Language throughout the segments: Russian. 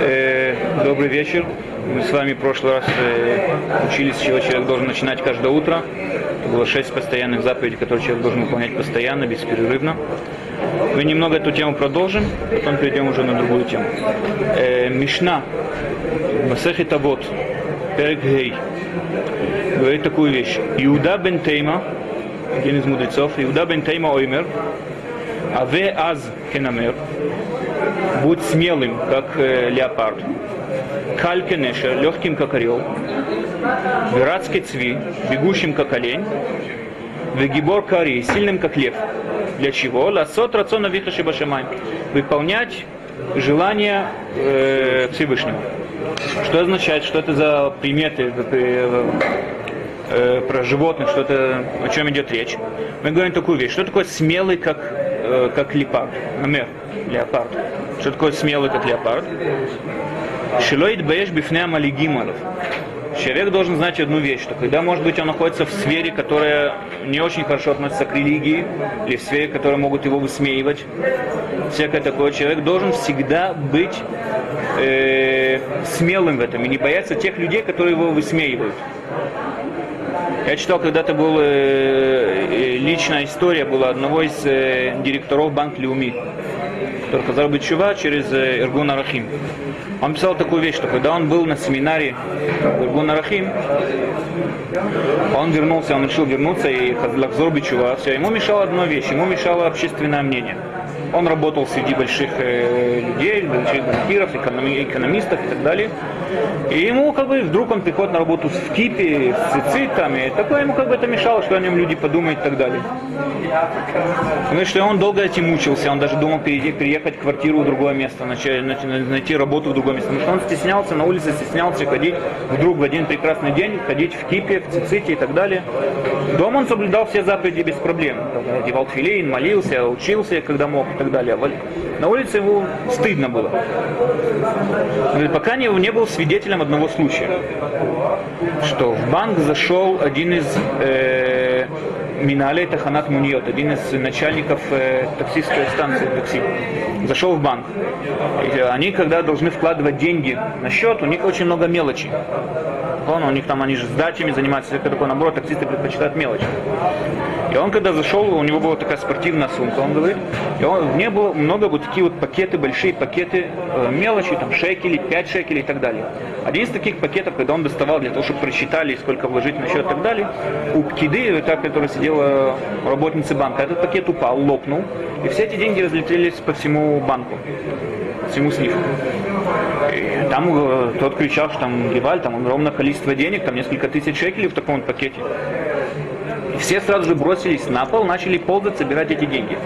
Э, Добрый вечер. Мы с вами в прошлый раз э, учились, с чего человек должен начинать каждое утро. Это было шесть постоянных заповедей, которые человек должен выполнять постоянно, бесперерывно. Мы немного эту тему продолжим, потом перейдем уже на другую тему. Э, Мишна, Масехи Тавот, Перек Гей, говорит такую вещь. Иуда бен Тейма, один из мудрецов, Иуда бен Тейма Оймер, Аве Аз Кенамер, будь смелым, как э, леопард, калькенеша, легким, как орел, виратский цви, бегущим, как олень, вегибор кари, сильным, как лев. Для чего? Ласот рациона вихаши башамай. Выполнять желания э, Всевышнего. Что означает, что это за приметы э, э, про животных, что это, о чем идет речь? Мы говорим такую вещь. Что такое смелый, как, э, как леопард? Например, леопард. Что такое смелый, как леопард? Шилоид бэш бифнеа малигималов. Человек должен знать одну вещь, что когда, может быть, он находится в сфере, которая не очень хорошо относится к религии, или в сфере, которая могут его высмеивать, всякое такое, человек должен всегда быть э, смелым в этом и не бояться тех людей, которые его высмеивают. Я читал, когда-то была э, личная история была одного из э, директоров Банк Леуми, который хотел быть чува через э, Иргун Арахим. Он писал такую вещь, что когда он был на семинаре Иргун Арахим, он вернулся, он решил вернуться и Лахзор Бичува, все, ему мешала одна вещь, ему мешало общественное мнение. Он работал среди больших э, людей, больших банкиров, экономи, экономистов и так далее. И ему как бы вдруг он приходит на работу в Кипе, с цицитами, такое ему как бы это мешало, что о нем люди подумают и так далее. Потому что он долго этим мучился, он даже думал перейти, переехать в квартиру в другое место, начать, найти работу в другое место. Потому что он стеснялся, на улице стеснялся ходить вдруг в один прекрасный день, ходить в Кипе, в Циците и так далее. Дома он соблюдал все заповеди без проблем. Одевал филейн, молился, учился, когда мог и так далее. На улице ему стыдно было. Пока не, не был свидетелем одного случая, что в банк зашел один из э, Миналей Таханат Муниот, один из начальников э, таксистской станции такси, зашел в банк. И они, когда должны вкладывать деньги на счет, у них очень много мелочи. Он, у них там, они же с дачами занимаются, это такое, наоборот, таксисты предпочитают мелочи. И он, когда зашел, у него была такая спортивная сумка, он говорит, и он, в ней было много вот такие вот пакеты, большие пакеты э, мелочи, там шекели, 5 шекелей и так далее. Один из таких пакетов, когда он доставал для того, чтобы просчитали, сколько вложить на счет и так далее, у Пкиды, та, которая сидела работницы банка, этот пакет упал, лопнул, и все эти деньги разлетелись по всему банку, всему снифу. И там э, тот кричал, что там Геваль, там огромное количество денег, там несколько тысяч шекелей в таком вот пакете. И все сразу же бросились на пол, начали ползать, собирать эти деньги.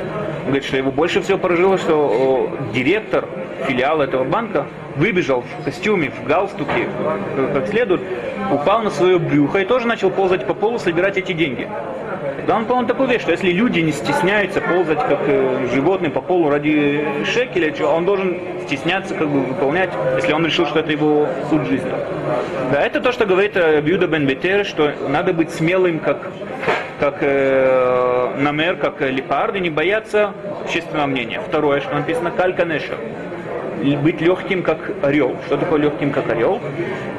Он говорит, что его больше всего поразило, что директор филиала этого банка выбежал в костюме, в галстуке, как следует, упал на свое брюхо и тоже начал ползать по полу, собирать эти деньги. Да он, по-моему, такой вещь, что если люди не стесняются ползать как э, животные по полу ради шекеля, он должен стесняться как бы выполнять, если он решил, что это его суд жизни. Да, это то, что говорит э, Бьюда бен Бетер, что надо быть смелым, как, как э, намер, как э, лепард, и не бояться общественного мнения. Второе, что написано кальканеша быть легким, как орел. Что такое легким, как орел?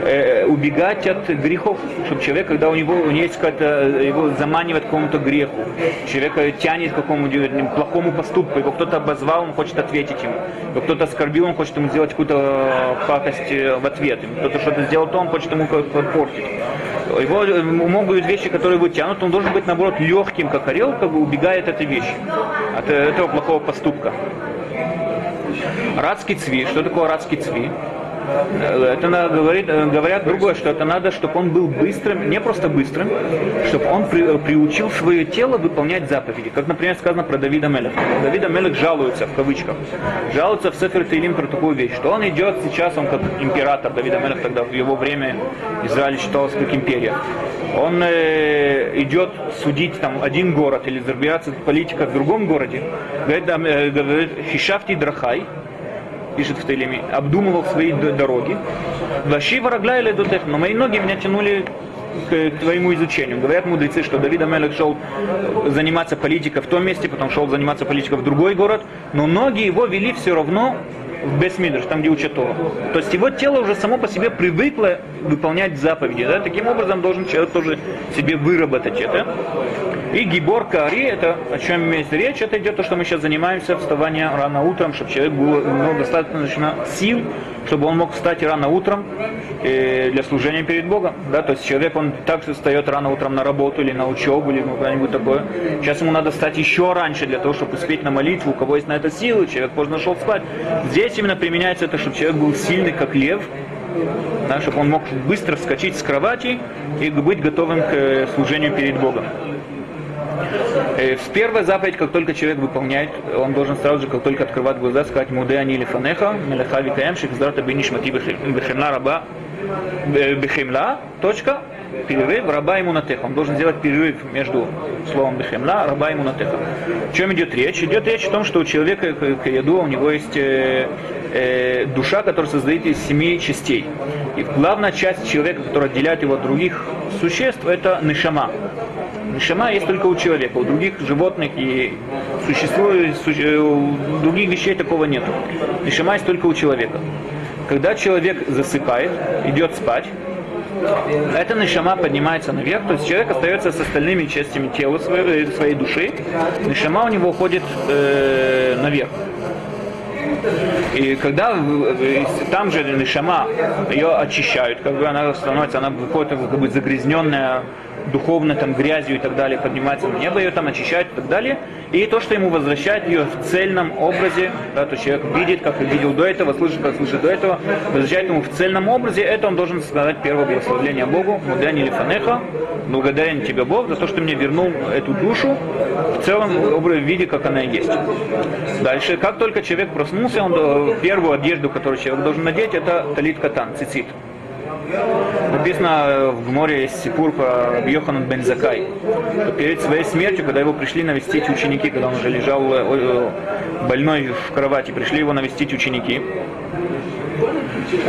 Э, убегать от грехов, чтобы человек, когда у него, у него есть какая-то, его заманивает к какому-то греху, человека тянет к какому-то плохому поступку, его кто-то обозвал, он хочет ответить ему, его кто-то оскорбил, он хочет ему сделать какую-то пакость в ответ, кто-то что-то сделал, то он хочет ему портить. Его могут быть вещи, которые его тянут, он должен быть, наоборот, легким, как орел, как бы убегает от этой вещи, от этого плохого поступка. Радский цви. Что такое радский цви? Это говорит, говорят другое, что это надо, чтобы он был быстрым, не просто быстрым, чтобы он при, приучил свое тело выполнять заповеди. Как, например, сказано про Давида Мелех. Давида Мелех жалуется, в кавычках, жалуется в Сефер Тейлим про такую вещь, что он идет сейчас, он как император, Давида Мелех тогда в его время Израиль считался как империя. Он э, идет судить там один город или разбираться политика в другом городе. Говорит, э, говорит Хишафти Драхай, пишет в Тейлеме, обдумывал свои дороги. Ваши ворогля или дотех, но мои ноги меня тянули к, к твоему изучению. Говорят мудрецы, что Давид Амелек шел заниматься политикой в том месте, потом шел заниматься политикой в другой город, но ноги его вели все равно в Бесмидрш, там, где учат Тору. То есть его тело уже само по себе привыкло выполнять заповеди. Да? Таким образом должен человек тоже себе выработать это. И гибор кари, это о чем имеется речь, это идет то, что мы сейчас занимаемся, вставание рано утром, чтобы человек был ну, достаточно сил, чтобы он мог встать рано утром э, для служения перед Богом. Да? То есть человек, он также встает рано утром на работу или на учебу, или куда-нибудь такое. Сейчас ему надо встать еще раньше для того, чтобы успеть на молитву, у кого есть на это силы, человек поздно шел спать. Здесь именно применяется это, чтобы человек был сильный, как лев, да, чтобы он мог быстро вскочить с кровати и быть готовым к э, служению перед Богом. Э, в первой заповедь, как только человек выполняет, он должен сразу же, как только открывать глаза, сказать «Муде они лифанеха, мелеха викаем, шихздарта бинишмати бехемла раба, бехемла, точка, перерыв, раба ему натеха. Он должен сделать перерыв между словом бехемла, раба ему натеха. О чем идет речь? Идет речь о том, что у человека к еду у него есть э, э, душа, которая создает из семи частей. И главная часть человека, которая отделяет его от других существ, это нишама. Нишама есть только у человека, у других животных и существует, суще, у других вещей такого нет. Нишама есть только у человека. Когда человек засыпает, идет спать, эта нишама поднимается наверх, то есть человек остается с остальными частями тела своей, своей души, нишама у него уходит э, наверх. И когда там же Нишама ее очищают, как бы она становится, она выходит как бы загрязненная духовно там грязью и так далее, поднимается на небо, ее там очищают и так далее. И то, что ему возвращает ее в цельном образе, да, то человек видит, как видел до этого, слышит, как слышит до этого, возвращает ему в цельном образе, это он должен сказать первое благословление Богу, Мудани Лифанеха, благодарен тебе Бог за то, что мне вернул эту душу в целом в виде, как она есть. Дальше, как только человек проснулся, он первую одежду, которую человек должен надеть, это талит катан, цицит. Написано в море сипур про Йоханан бен Закай. Перед своей смертью, когда его пришли навестить ученики, когда он уже лежал э, э, больной в кровати, пришли его навестить ученики,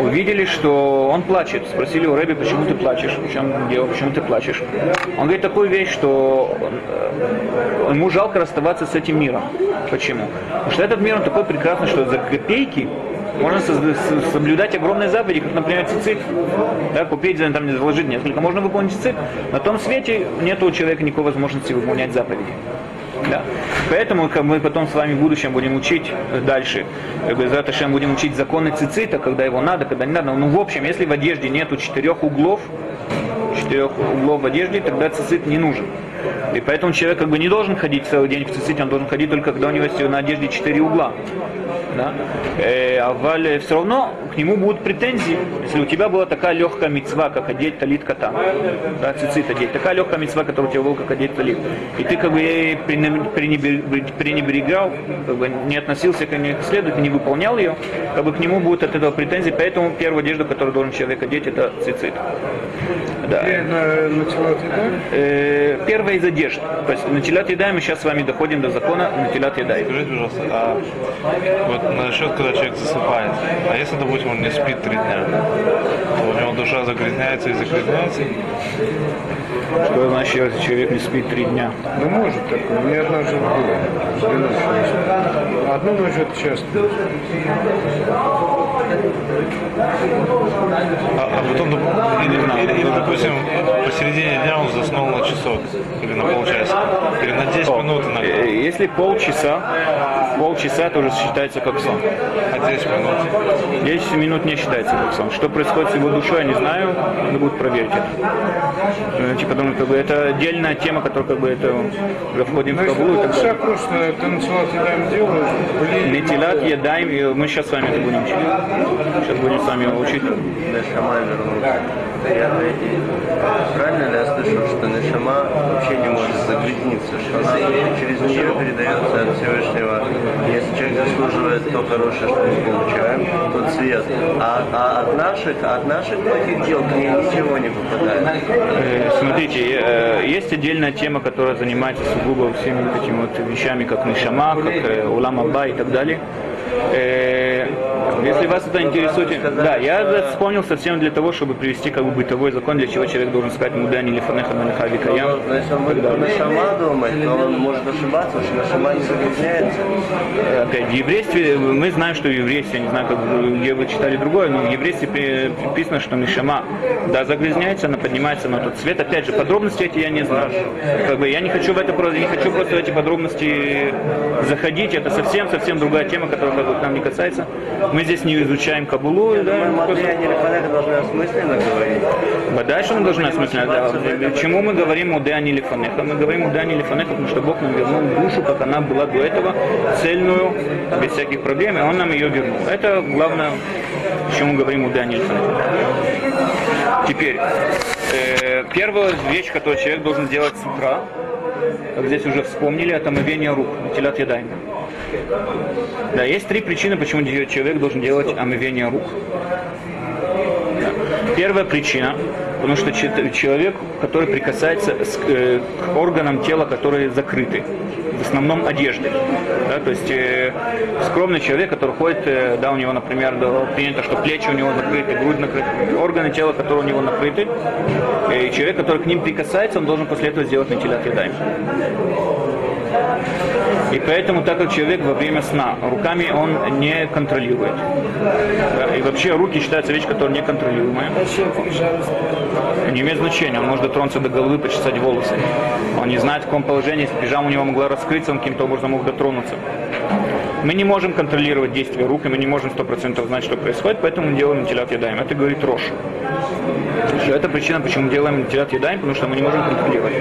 увидели, что он плачет. Спросили у Рэби, почему ты плачешь? В чем дело, почему ты плачешь? Он говорит такую вещь, что э, ему жалко расставаться с этим миром. Почему? Потому что этот мир, он такой прекрасный, что за копейки можно соблюдать огромные заповеди, как, например, цицит. Да, купить, там, вложить несколько. Можно выполнить цицит. На том свете нет у человека никакой возможности выполнять заповеди. Да. Поэтому как мы потом с вами в будущем будем учить дальше. Как бы, Заташем будем учить законы цицита, когда его надо, когда не надо. Ну, в общем, если в одежде нету четырех углов, четырех углов в одежде, тогда цицит не нужен. И поэтому человек как бы не должен ходить целый день в циците, он должен ходить только когда у него на одежде четыре угла. Да? Э, а вале все равно к нему будут претензии, если у тебя была такая легкая мецва, как одеть талит кота, да, цицит одеть, такая легкая мецва, которая у тебя была, как одеть талит. И ты как бы ей пренебрегал, как бы не относился к ней следует, не выполнял ее, как бы к нему будут от этого претензии, поэтому первую одежду, которую должен человек одеть, это цицит. Да. Э, первая из одежд. То есть на телят еда мы сейчас с вами доходим до закона на телят еда. Скажите, пожалуйста, а вот насчет, когда человек засыпает, а если, допустим, он не спит три дня, то у него душа загрязняется и загрязняется? Что значит, если человек не спит три дня? Ну, может такое. Мне однажды было. Одну ночь это часто. А, а потом, или, или, или, допустим, посередине дня он заснул на часок или на полчаса, или на 10 О, минут иногда. э, Если полчаса, полчаса это уже считается как сон. А 10 минут. 10 минут не считается как сон. Что происходит с его душой, я не знаю, надо будет проверить это. Э, думаю, как бы это отдельная тема, которая как бы это уже входим в Ну, кабулу так полчаса далее. просто начала едаем блин, Нетилат, едаем, и мы сейчас с вами это будем учить. Сейчас будем с вами его учить. Нешама вернулся. Я, правильно ли я слышал, что Нешама вообще не может загрязниться, что она через нее передается от Всевышнего. Если человек заслуживает то хорошее, что мы получаем, тот свет. А, а от наших, от наших плохих дел к ней ничего не попадает. Смотрите, э, есть отдельная тема, которая занимается сугубо всеми вот этими вот вещами, как Нишама, как э, Улам Абба и так далее. Э, Если вас это интересует, да, я это вспомнил совсем для того, чтобы привести как бы бытовой закон, для чего человек должен сказать мудани или фанеха малиха викаям. Но если он будет Нашама думать, то он может ошибаться, что Нашама не загрязняется. Опять, в еврействе, мы знаем, что в еврействе, я не знаю, как где вы читали другое, но в еврействе при- приписано, что Мишама, да, загрязняется, она поднимается на тот цвет. Опять же, подробности эти я не знаю. Как бы я не хочу в это не хочу просто в эти подробности заходить. Это совсем-совсем другая тема, которая как бы, к нам не касается. Мы здесь не изучаем Кабулу, да, Мы просто- Матвея Нелефанеха должны осмысленно говорить. а дальше мы должны осмысленно, да, чему мы говорим о Деане Лифанеха? Мы говорим о Деане Лифанеха, потому что Бог нам вернул душу, как она была до этого, цельную, без всяких проблем, и Он нам ее вернул. Это главное, чему мы говорим о Деане Лифанеха. Теперь, э, первая вещь, которую человек должен сделать с утра, как здесь уже вспомнили, это омывение рук, телят ядаем. Да, есть три причины, почему человек должен делать омывение рук. Первая причина, потому что че- человек, который прикасается э, к органам тела, которые закрыты, в основном одежды. Да, то есть э, скромный человек, который ходит, э, да, у него, например, да, принято, что плечи у него закрыты, грудь накрыта, органы тела, которые у него накрыты, э, и человек, который к ним прикасается, он должен после этого сделать натилят ядаем. И поэтому, так как человек во время сна руками он не контролирует. Да, и вообще руки считаются вещь, которая неконтролируемая. Не имеет значения, он может дотронуться до головы, почесать волосы. Он не знает, в каком положении, пижама у него могла раскрыться, он каким-то образом мог дотронуться. Мы не можем контролировать действия рук, и мы не можем 100% знать, что происходит, поэтому мы делаем вентилят ядаем. Это говорит Рош. Это причина, почему мы делаем вентилят ядаем, потому что мы не можем контролировать.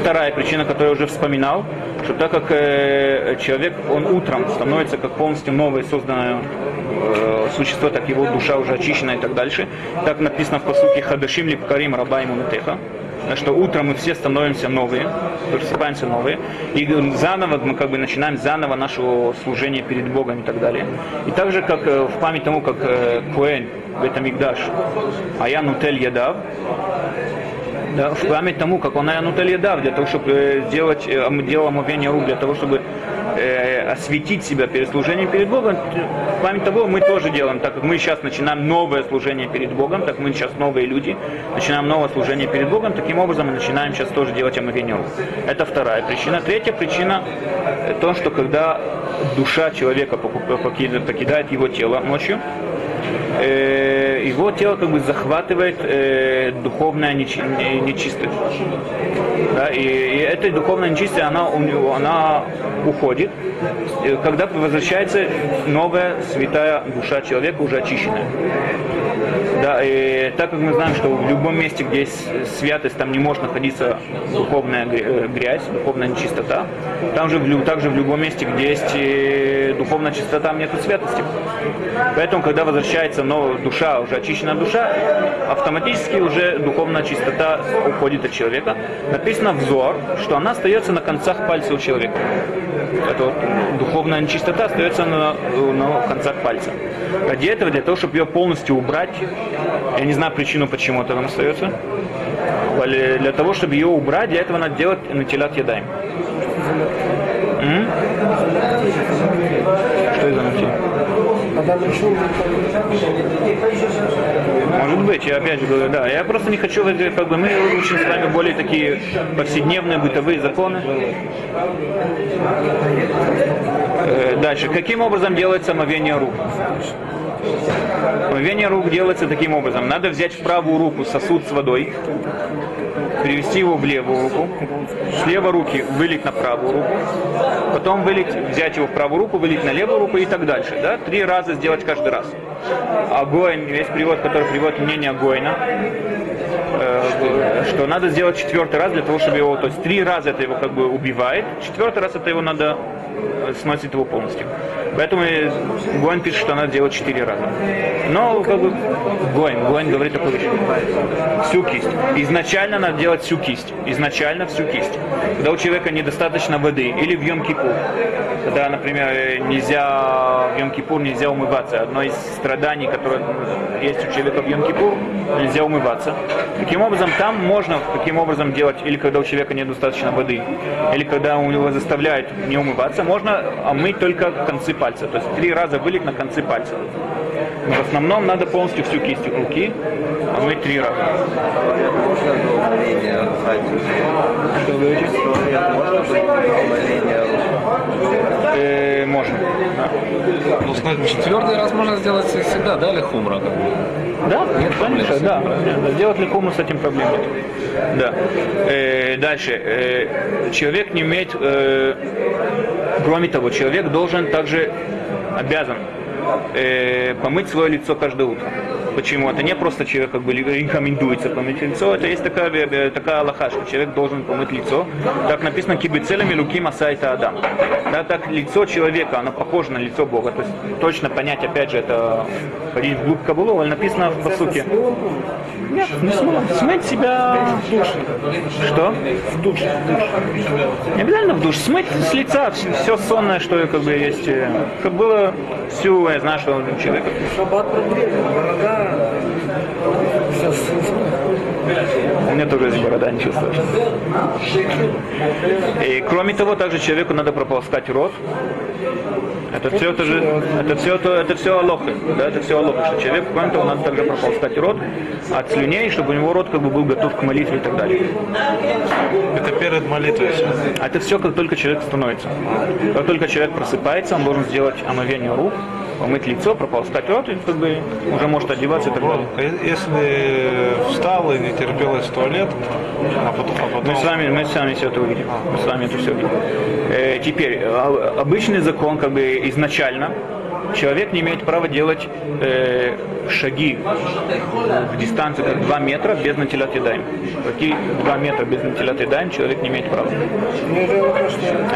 Вторая причина, которую я уже вспоминал, что так как э, человек, он утром становится как полностью новое созданное э, существо, так его душа уже очищена и так дальше. Так написано в посуке Хадашим Липкарим Раба ему Нутеха. Что утром мы все становимся новые, просыпаемся новые, и заново мы как бы начинаем заново наше служение перед Богом и так далее. И также как э, в память тому, как э, Коэн в этом Мигдаш, а я Нутель Ядав, да, в память тому, как он Аянутель Ядав, для того, чтобы э, сделать ом- дело омовения рук, для того, чтобы э, осветить себя перед служением перед Богом, в память того мы тоже делаем, так как мы сейчас начинаем новое служение перед Богом, так мы сейчас новые люди, начинаем новое служение перед Богом, таким образом мы начинаем сейчас тоже делать омовение рук. Это вторая причина. Третья причина то, что когда душа человека покидает его тело ночью, э, его тело как бы захватывает э, духовная нечи- не- нечистость. Да, и, и эта духовная нечистость, она, у него, она уходит, когда возвращается новая святая душа человека, уже очищенная. Да, и так как мы знаем, что в любом месте, где есть святость, там не может находиться духовная э, грязь, духовная нечистота. Там же также в любом месте, где есть э, духовная чистота, там нет святости. Поэтому, когда возвращается новая душа, уже очищенная душа, автоматически уже духовная чистота уходит от человека. Написано взор, что она остается на концах пальца у человека. Это вот духовная нечистота остается на, на концах пальца. Ради этого, для того, чтобы ее полностью убрать, я не знаю причину, почему это там остается, для того, чтобы ее убрать, для этого надо делать натилят ядаем. М? Что это за? Может быть, я опять же говорю, да. Я просто не хочу, как бы мы учим с вами более такие повседневные бытовые законы. Э, Дальше. Каким образом делается омовение рук? Омовение рук делается таким образом. Надо взять в правую руку сосуд с водой, перевести его в левую руку, с левой руки вылить на правую руку, потом вылить, взять его в правую руку, вылить на левую руку и так дальше. Да? Три раза сделать каждый раз. А Гоин, есть перевод, который приводит мнение Гоина, э, что надо сделать четвертый раз для того, чтобы его, то есть три раза это его как бы убивает, четвертый раз это его надо сносит его полностью. Поэтому Гоин пишет, что надо делать четыре раза. Но как бы Гоин, Гоин говорит такую вещь. Всю кисть. Изначально надо делать всю кисть. Изначально всю кисть. Когда у человека недостаточно воды или в Йом-Кипур, когда, например, нельзя в Йом-Кипур нельзя умываться. Одно из страданий, которое есть у человека в Йом-Кипур, нельзя умываться. Таким образом, там можно таким образом делать, или когда у человека недостаточно воды, или когда у него заставляют не умываться, можно омыть только концы пальца. То есть три раза вылить на концы пальца. Но в основном надо полностью всю кисть руки помыть три раза. Что вы говорите? Э, можно. Да. Ну, Четвертый раз можно сделать всегда, да, или хумра? как бы? Да, нет, проблем конечно, да. Да, Сделать легкому с этим проблем нет. Да. Э, дальше. Э, человек не имеет, э, кроме того, человек должен также обязан э, помыть свое лицо каждое утро. Почему? Это не просто человек как бы рекомендуется помыть лицо, это есть такая, такая аллаха, что человек должен помыть лицо. Так написано кибицелями луки масайта адам. Да, так лицо человека, оно похоже на лицо Бога. То есть точно понять, опять же, это ходить вглубь Кабулу, але написано в посуке. Нет, не. Смыть себя в душ. Что? В душ. Не обязательно в душ. Смыть с лица все сонное, что как бы есть. э, Как было всю, я знаю, что. Шаббат борода. Сейчас У меня тоже есть борода, не чувствуешь. И кроме того, также человеку надо прополоскать рот. Это все, это же, это все, это, это все алоха, да, это все алоха, что человеку, кроме того, надо также прополоскать рот от слюней, чтобы у него рот как бы был готов к молитве и так далее. это перед молитвой всё. А это все, как только человек становится. Как только человек просыпается, он должен сделать омовение рук, помыть лицо, прополоскать рот, и как бы уже может одеваться и так далее. А Если встал и не терпелось в туалет, а потом, а потом Мы с вами, мы с вами все это увидим. Мы с вами это все увидим. Э, теперь, а- обычный закон, как бы изначально, человек не имеет права делать э, шаги в дистанцию как 2 метра без натилят едаем. Какие 2 метра без натилят едаем человек не имеет права.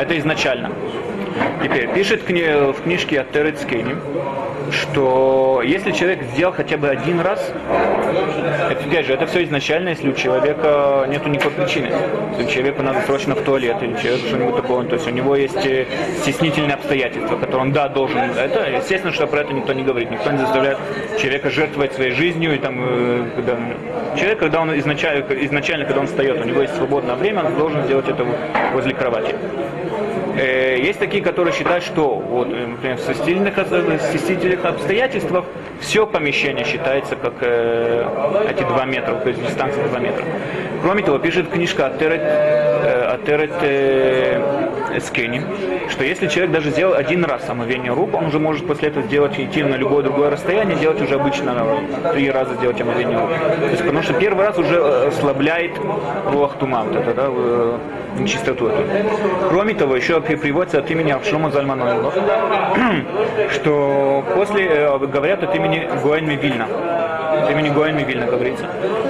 Это изначально. Теперь, пишет кни- в книжке от Терет Скейни, что если человек сделал хотя бы один раз, это, опять же, это все изначально, если у человека нет никакой причины. Если человеку надо срочно в туалет или человеку что-нибудь такое, то есть у него есть э, стеснительные обстоятельства, которые он, да, должен. Это, естественно, что про это никто не говорит. Никто не заставляет человека жертвовать своей жизнью. И там, э, когда... Человек, когда он изначально, изначально, когда он встает, у него есть свободное время, он должен сделать это возле кровати. Э, Есть такие, которые считают, что вот, э, например, в ос- стеснительных обстоятельствах все помещение считается как э, эти 2 метра, то есть дистанция 2 метра. Кроме того, пишет книжка Атерет, э, Атерет э, Скени, что если человек даже сделал один раз омовение рук, он уже может после этого сделать, идти на любое другое расстояние, делать уже обычно э, три раза делать омовение рук. То есть, потому что первый раз уже э, ослабляет руах тума, вот это, да, нечистоту эту. Кроме того, еще при- приводится от имени Авшлома Зальманова, что после, э, говорят от имени Гоэн Вильна, от имени Гоэн Вильна говорится,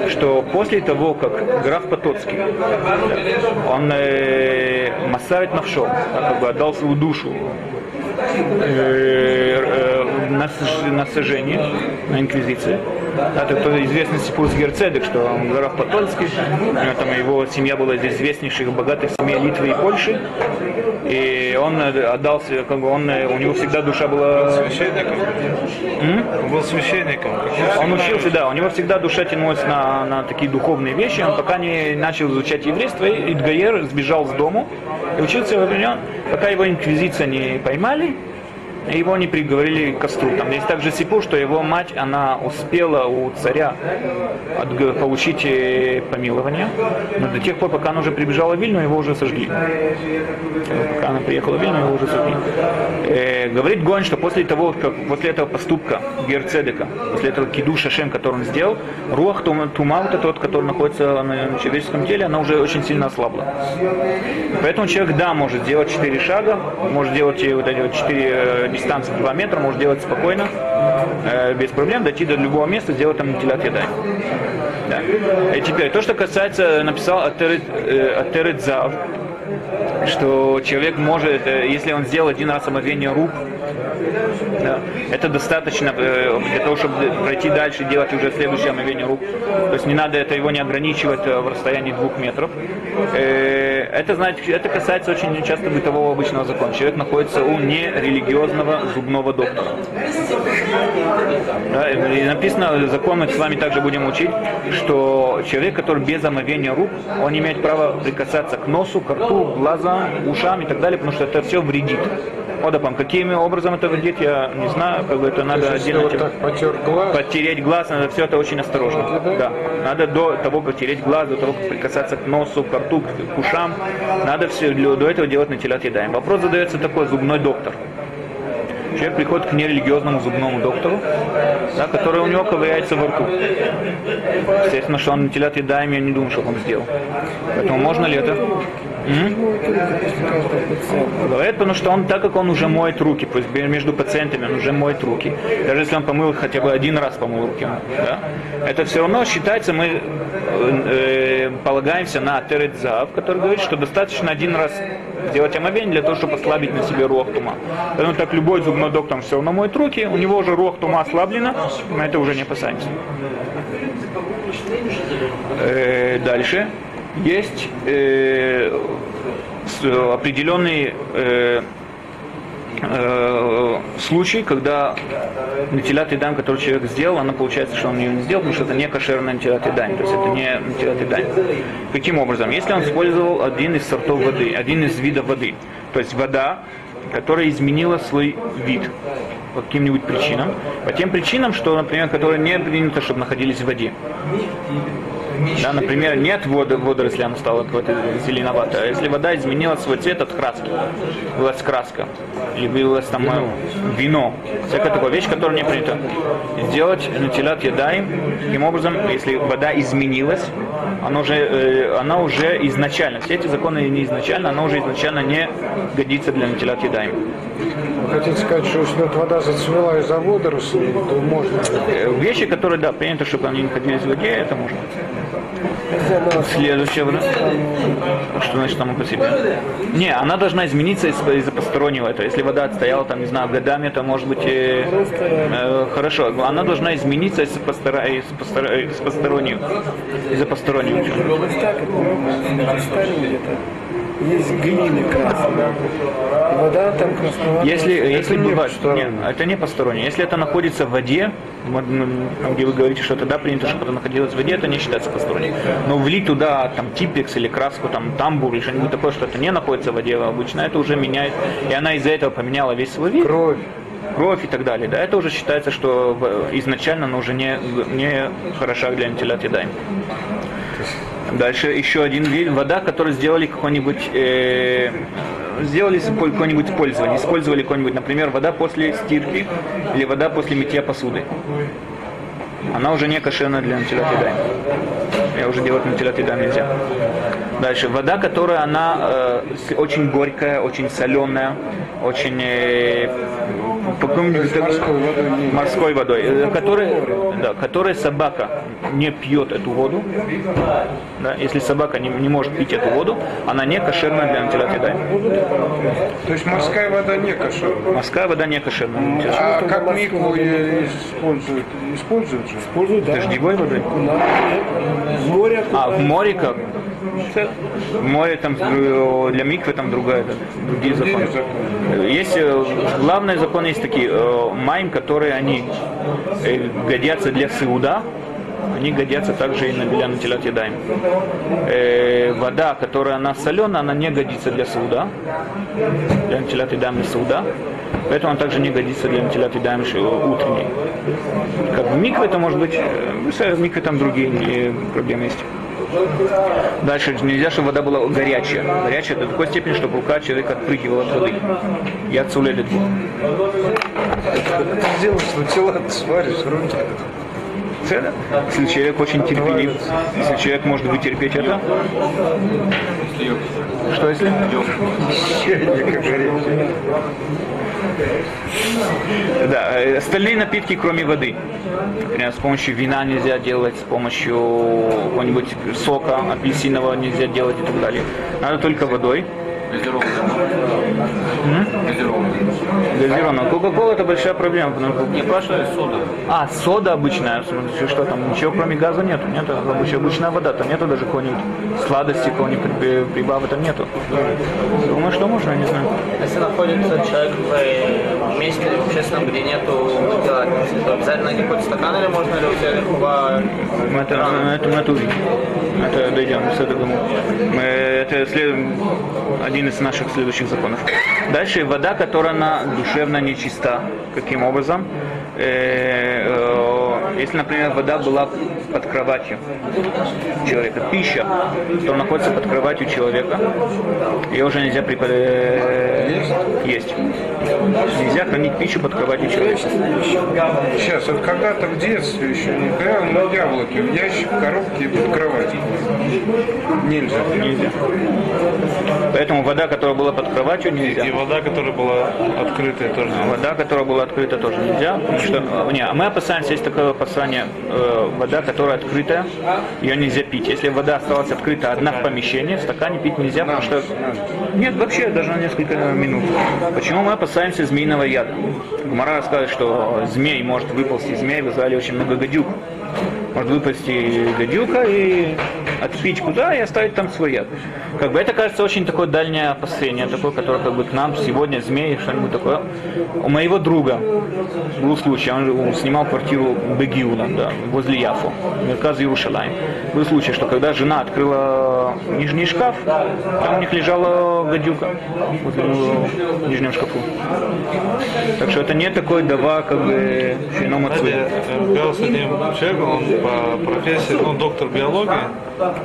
что после того, как граф Потоцкий, он э, масавит навшо, как бы отдал свою душу э, э, на, на сожжение, на инквизиции. Это кто известный Сипус Герцедек, что он граф Потольский, у него там его семья была из известнейших богатых семей Литвы и Польши, и он отдался, как бы он, у него всегда душа была... священником. Он был священником. Он учился, да, у него всегда душа тянулась на, на такие духовные вещи, он пока не начал изучать еврейство, и Идгаер сбежал с дому и учился пока его инквизиция не поймали, его не приговорили к костру. Там есть также сипу, что его мать, она успела у царя получить э, помилование, но до тех пор, пока она уже прибежала в Вильну, его уже сожгли. Э, Пока она приехала в Вильну, его уже сожгли. Э, говорит Гон, что после того, как после этого поступка Герцедека, после этого киду Шашем, который он сделал, руах тума, вот этот, который находится на человеческом теле, она уже очень сильно ослабла. Поэтому человек, да, может сделать 4 шага, может делать э, вот эти вот 4 дистанции 2 метра, может делать спокойно, э, без проблем, дойти до любого места, сделать там телят едай. Да. И теперь, то, что касается, написал Атерет, э, Зав, что человек может, э, если он сделал один раз омовение рук, это достаточно э, для того, чтобы пройти дальше делать уже следующее омовение рук. То есть не надо это его не ограничивать э, в расстоянии двух метров. Э, Это, значит, это касается очень часто бытового обычного закона. Человек находится у нерелигиозного зубного доктора. Да, и написано, закон мы с вами также будем учить, что человек, который без омовения рук, он имеет права прикасаться к носу, к рту, глазам, ушам и так далее, потому что это все вредит. Одапам, каким образом это вредит, я не знаю, как бы это надо Если отдельно вот так потер глаз, Потереть глаз, надо все это очень осторожно. Да. Надо до того, как тереть глаз, до того, как прикасаться к носу, к рту, к ушам, надо все до этого делать натилят едаем. Вопрос задается такой, зубной доктор. Человек приходит к нерелигиозному зубному доктору, да, который у него ковыряется во рту. Естественно, что он натилят едаем, я не думаю, что он сделал. Поэтому можно ли это? М? Говорят, потому что он, так как он уже моет руки, то есть между пациентами он уже моет руки, даже если он помыл хотя бы один раз помыл руки, да, это все равно считается, мы э, полагаемся на Терецав, который говорит, что достаточно один раз сделать омовение для того, чтобы ослабить на себе рух тума. Поэтому так любой зубной доктор все равно моет руки, у него уже рух тума ослаблено, мы это уже не опасаемся. Э, дальше есть э, определенные э, э, случаи, когда натилят дам, который человек сделал, она получается, что он ее не сделал, потому что это не кошерный натилят дам, то есть это не натилят дам. Каким образом? Если он использовал один из сортов воды, один из видов воды, то есть вода, которая изменила свой вид по каким-нибудь причинам, по тем причинам, что, например, которые не принято, чтобы находились в воде. Да, например, нет воды, водоросли, она стала какой-то зеленоватой. А если вода изменила свой цвет от краски, была краска, или было там э, вино, всякая такая вещь, которая не принята. Сделать натилят едаем, таким образом, если вода изменилась, она уже, э, она уже изначально, все эти законы не изначально, она уже изначально не годится для натилят вы хотите сказать, что если вот вода зацвела из-за водорослей, то можно... Э, Вещи, которые, да, принято, чтобы они находились в воде, это можно. Следующее, да? Что значит по себе? Не, она должна измениться из- из-за постороннего этого. Если вода отстояла, там, не знаю, годами, это может быть э, э, хорошо. Она должна измениться из-за постора- из постора- из постороннего. Из-за постороннего. Есть глины красные. И вода там красноватая. Если, если не бывает, нет, это не посторонний. Если это находится в воде, м, там, где вы говорите, что тогда принято, чтобы это находилось в воде, это не считается посторонним. Но влить туда там типекс или краску, там тамбур или что-нибудь такое, что это не находится в воде обычно, это уже меняет. И она из-за этого поменяла весь свой вид. Кровь. кровь и так далее, да, это уже считается, что изначально она уже не, не хороша для антилят едаем. Дальше еще один вид, вода, которую сделали какой-нибудь, э, сделали какое-нибудь использование, использовали какой-нибудь, например, вода после стирки или вода после мытья посуды. Она уже не кошерная для антилят едаем. Я уже делать антилят едаем нельзя. Дальше, вода, которая она э, очень горькая, очень соленая, очень э, морской водой морской водой, э, да, которой собака не пьет эту воду, да, если собака не, не может пить эту воду, она не кошерная для антилят едаем. То есть морская вода не кошерная. Морская вода не кошерная. для антилят. А как микву используют? Используют же? Используют, да. Дождевой водой? В море А, в море как? Море там для миквы там другая, другие законы. Есть э, главные законы есть такие, э, майм, которые они э, годятся для сеуда, они годятся также и на для натилят едаем. Вода, которая она соленая, она не годится для сеуда, для натилят едаем и сеуда, поэтому она также не годится для натилят едаем утренней. Как в микве это может быть, в микве там другие проблемы есть. Дальше нельзя, чтобы вода была горячая. Горячая до такой степени, чтобы рука человека отпрыгивала от воды. Я цулелит. Ты делаешь, ну тела ты сваришь, руки. Цена. Если человек очень терпелив, если человек может вытерпеть это, что если? Да, э, остальные напитки, кроме воды. Например, с помощью вина нельзя делать, с помощью какого-нибудь сока апельсинового нельзя делать и так далее. Надо только водой. Газированная. Кока-кола это большая проблема, потому что не спрашивают сода. А, сода обычная, в смысле, что там, ничего кроме газа нету, нету обычная, обычная вода, там нету даже какой-нибудь сладости, какого-нибудь при- прибавы, там нету. Думаю, что можно, я не знаю. Если находится человек в месте или в общественном, где нету делательницы, то обязательно какой-то стакан или можно ли у тебя верховая Мы это, мы это, мы это увидим. Это дойдем, с этого мы- мы, это след- один из наших следующих законов. Дальше вода, которая она душевно нечиста. Каким образом? Э, э, если, например, вода была под кроватью человека, пища, то находится под кроватью человека, ее уже нельзя препод- э, есть. Нельзя хранить пищу под кроватью человека. Сейчас, вот когда-то в детстве еще не играл на яблоки, в ящик, в коробке и под кроватью. Нельзя. Нельзя. Поэтому вода, которая была под кроватью, нельзя. И вода, которая была открытая, тоже нельзя. Вода, которая была открыта, тоже нельзя. Потому что, э, не, а мы опасаемся, есть такое опасание, э, вода, которая открытая, ее нельзя пить. Если вода осталась открыта одна в помещении, в стакане пить нельзя, потому что... Нет, вообще, даже на несколько минут. Почему мы опасаемся змеиного яда? Гмара рассказывает, что змей может выползти. Змей в Израиле очень много гадюк. Может выпасть гадюка и отпить куда и оставить там свой яд. Как бы это кажется очень такое дальнее опасение, такое, которое как бы к нам сегодня змеи, что-нибудь такое. У моего друга был случай, он снимал квартиру Бегиуна, да, возле Яфу, Мерказ Иерушалайм. Был случай, что когда жена открыла нижний шкаф, там у них лежала гадюка возле в нижнем шкафу. Так что это не такой дава, как бы, Знаете, я э, разговаривал с одним человеком, он по профессии, ну, доктор биологии,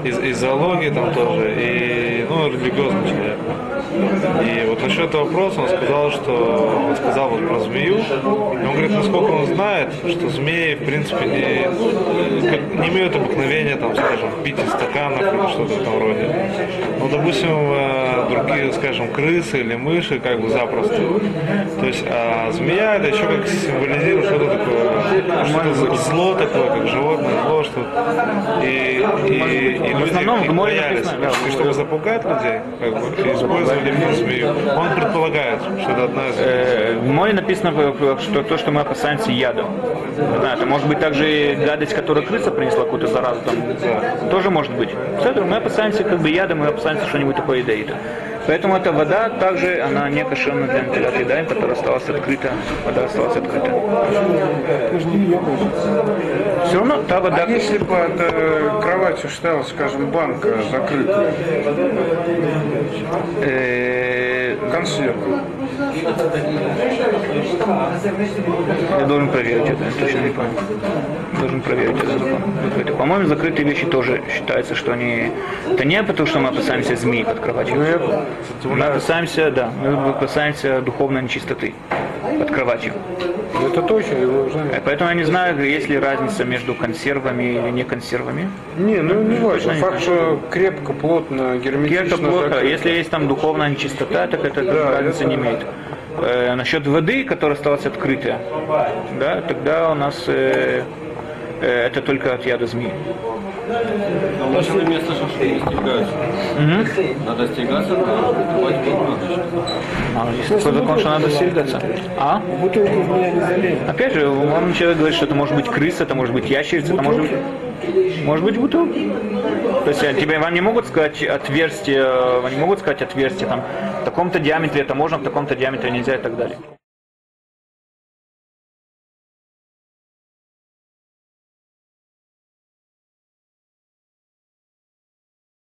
из, из зоологии там тоже, и, ну, религиозный человек. И вот насчет этого вопроса он сказал, что, он сказал вот про змею, и он говорит, насколько он знает, что змеи, в принципе, не, не имеют обыкновения, там, скажем, пить из стаканов или что-то в этом роде. Ну, допустим, э, другие, скажем, крысы или мыши, как бы запросто. То есть, а змея это еще как символизирует что-то такое, что-то зло такое, как животное зло, что и, и, и люди основном в море боялись, да, и чтобы запугать людей, как бы, и змею. Он предполагает, что это одна из Э, В море написано, что то, что мы опасаемся яда. Не знаю, это может быть также и гадость, которую крыса принесла какую-то заразу, там, тоже может быть. Поэтому мы опасаемся как бы яда, мы опасаемся что-нибудь такое ядовитое. Поэтому эта вода также, она не кошерна для натилят едаем, которая осталась открыта, вода осталась открыта. Все равно та вода, А если под э, кроватью стояла, скажем, банка закрытая, э, консерв, Я должен проверить это, я точно не помню. Должен проверить это закон. По-моему, закрытые вещи тоже считается, что они... Это не потому, что мы опасаемся змей под кроватью. Мы опасаемся, да, мы опасаемся духовной нечистоты под кроватью. это точно, его уже Э, Поэтому я не знаю, есть ли разница между консервами или не консервами. Не, ну не важно. Факт, что крепко, плотно, герметично плохо. закрыто. Если есть там духовная нечистота, так это бы разницы не имеет. Э, насчет воды, которая осталась открытая, да, тогда у нас э, э, это только от яда змеи. Точное место, что не. Надо стягаться, надо прикрывать воду. А, есть такой закон, что надо сельгаться. А? Бутылку в меня не залезет. Опять же, он человек говорит, что это может быть крыса, это может быть ящерица, это может быть, может быть бутылка. То есть э, тебе вам не могут сказать отверстие, вам не могут сказать отверстие там в таком-то диаметре это можно, в таком-то диаметре нельзя и так далее.